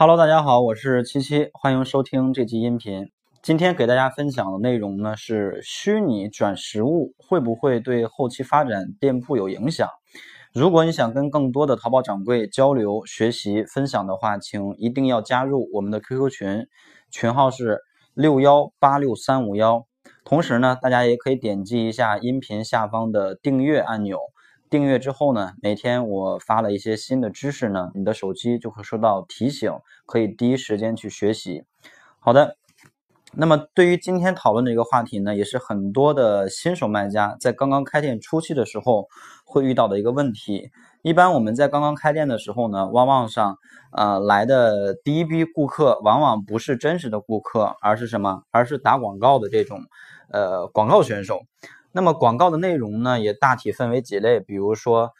Hello，大家好，我是七七，欢迎收听这期音频。今天给大家分享的内容呢是虚拟转实物会不会对后期发展店铺有影响？如果你想跟更多的淘宝掌柜交流、学习、分享的话，请一定要加入我们的 QQ 群，群号是六幺八六三五幺。同时呢，大家也可以点击一下音频下方的订阅按钮。订阅之后呢，每天我发了一些新的知识呢，你的手机就会收到提醒，可以第一时间去学习。好的，那么对于今天讨论的一个话题呢，也是很多的新手卖家在刚刚开店初期的时候会遇到的一个问题。一般我们在刚刚开店的时候呢，旺旺上呃来的第一批顾客，往往不是真实的顾客，而是什么？而是打广告的这种呃广告选手。那么广告的内容呢，也大体分为几类，比如说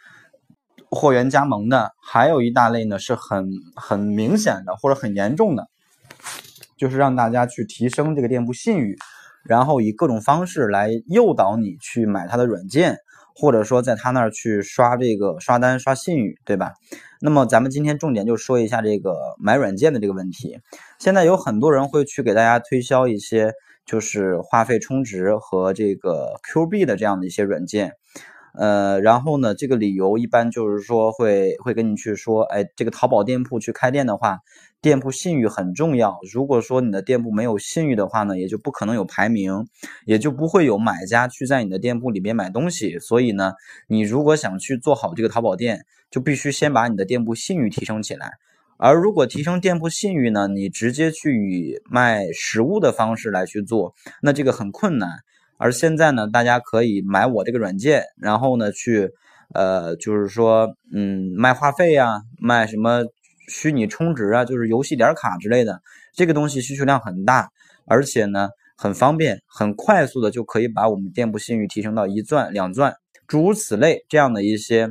货源加盟的，还有一大类呢是很很明显的或者很严重的，就是让大家去提升这个店铺信誉，然后以各种方式来诱导你去买他的软件，或者说在他那儿去刷这个刷单刷信誉，对吧？那么咱们今天重点就说一下这个买软件的这个问题。现在有很多人会去给大家推销一些。就是话费充值和这个 Q 币的这样的一些软件，呃，然后呢，这个理由一般就是说会会跟你去说，哎，这个淘宝店铺去开店的话，店铺信誉很重要。如果说你的店铺没有信誉的话呢，也就不可能有排名，也就不会有买家去在你的店铺里面买东西。所以呢，你如果想去做好这个淘宝店，就必须先把你的店铺信誉提升起来。而如果提升店铺信誉呢？你直接去以卖实物的方式来去做，那这个很困难。而现在呢，大家可以买我这个软件，然后呢去，呃，就是说，嗯，卖话费呀，卖什么虚拟充值啊，就是游戏点卡之类的，这个东西需求量很大，而且呢很方便，很快速的就可以把我们店铺信誉提升到一钻、两钻，诸如此类这样的一些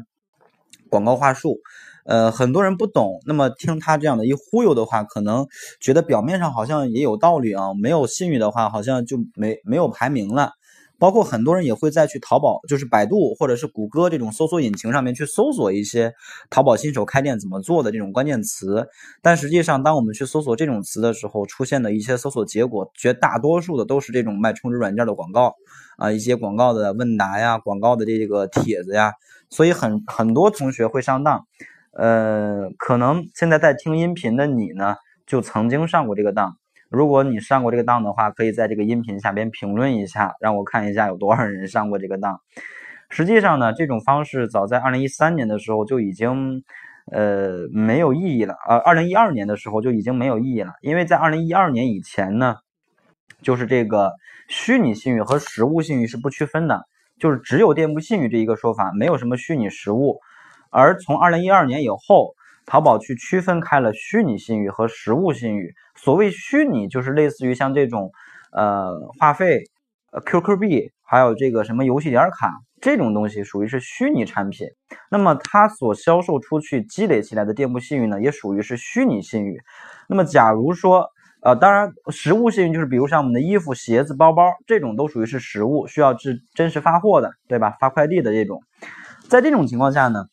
广告话术。呃，很多人不懂，那么听他这样的一忽悠的话，可能觉得表面上好像也有道理啊。没有信誉的话，好像就没没有排名了。包括很多人也会再去淘宝，就是百度或者是谷歌这种搜索引擎上面去搜索一些淘宝新手开店怎么做的这种关键词。但实际上，当我们去搜索这种词的时候，出现的一些搜索结果，绝大多数的都是这种卖充值软件的广告啊，一些广告的问答呀，广告的这个帖子呀，所以很很多同学会上当。呃，可能现在在听音频的你呢，就曾经上过这个当。如果你上过这个当的话，可以在这个音频下边评论一下，让我看一下有多少人上过这个当。实际上呢，这种方式早在二零一三年的时候就已经呃没有意义了，呃，二零一二年的时候就已经没有意义了，因为在二零一二年以前呢，就是这个虚拟信誉和实物信誉是不区分的，就是只有店铺信誉这一个说法，没有什么虚拟实物。而从二零一二年以后，淘宝去区分开了虚拟信誉和实物信誉。所谓虚拟，就是类似于像这种，呃，话费、呃 QQ 币，还有这个什么游戏点卡这种东西，属于是虚拟产品。那么它所销售出去、积累起来的店铺信誉呢，也属于是虚拟信誉。那么假如说，呃，当然实物信誉就是比如像我们的衣服、鞋子、包包这种，都属于是实物，需要是真实发货的，对吧？发快递的这种，在这种情况下呢？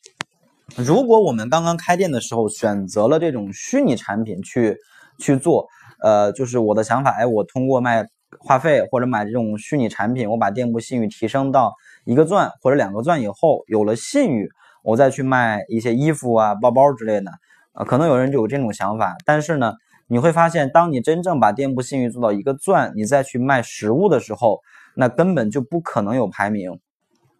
如果我们刚刚开店的时候选择了这种虚拟产品去去做，呃，就是我的想法，哎，我通过卖话费或者买这种虚拟产品，我把店铺信誉提升到一个钻或者两个钻以后，有了信誉，我再去卖一些衣服啊、包包之类的，啊，可能有人就有这种想法。但是呢，你会发现，当你真正把店铺信誉做到一个钻，你再去卖实物的时候，那根本就不可能有排名。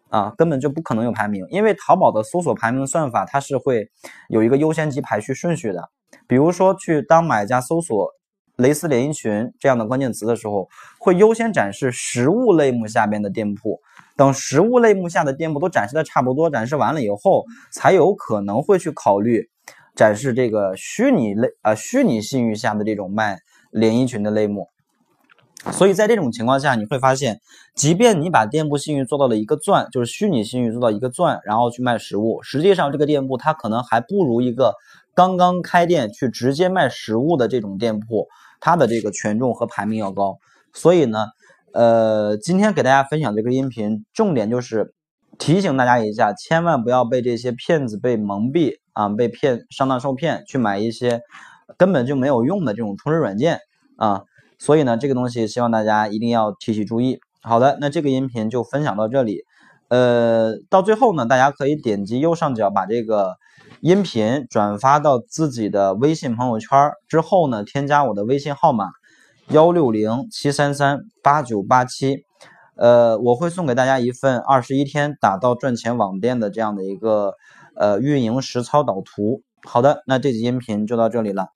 啊，根本就不可能有排名，因为淘宝的搜索排名算法它是会有一个优先级排序顺序的。比如说，去当买家搜索“蕾丝连衣裙”这样的关键词的时候，会优先展示实物类目下边的店铺。等实物类目下的店铺都展示的差不多，展示完了以后，才有可能会去考虑展示这个虚拟类啊虚拟信誉下的这种卖连衣裙的类目。所以在这种情况下，你会发现，即便你把店铺信誉做到了一个钻，就是虚拟信誉做到一个钻，然后去卖实物，实际上这个店铺它可能还不如一个刚刚开店去直接卖实物的这种店铺，它的这个权重和排名要高。所以呢，呃，今天给大家分享这个音频，重点就是提醒大家一下，千万不要被这些骗子被蒙蔽啊，被骗上当受骗，去买一些。根本就没有用的这种充值软件啊。所以呢，这个东西希望大家一定要提起注意。好的，那这个音频就分享到这里。呃，到最后呢，大家可以点击右上角把这个音频转发到自己的微信朋友圈之后呢，添加我的微信号码幺六零七三三八九八七，呃，我会送给大家一份二十一天打造赚钱网店的这样的一个呃运营实操导图。好的，那这集音频就到这里了。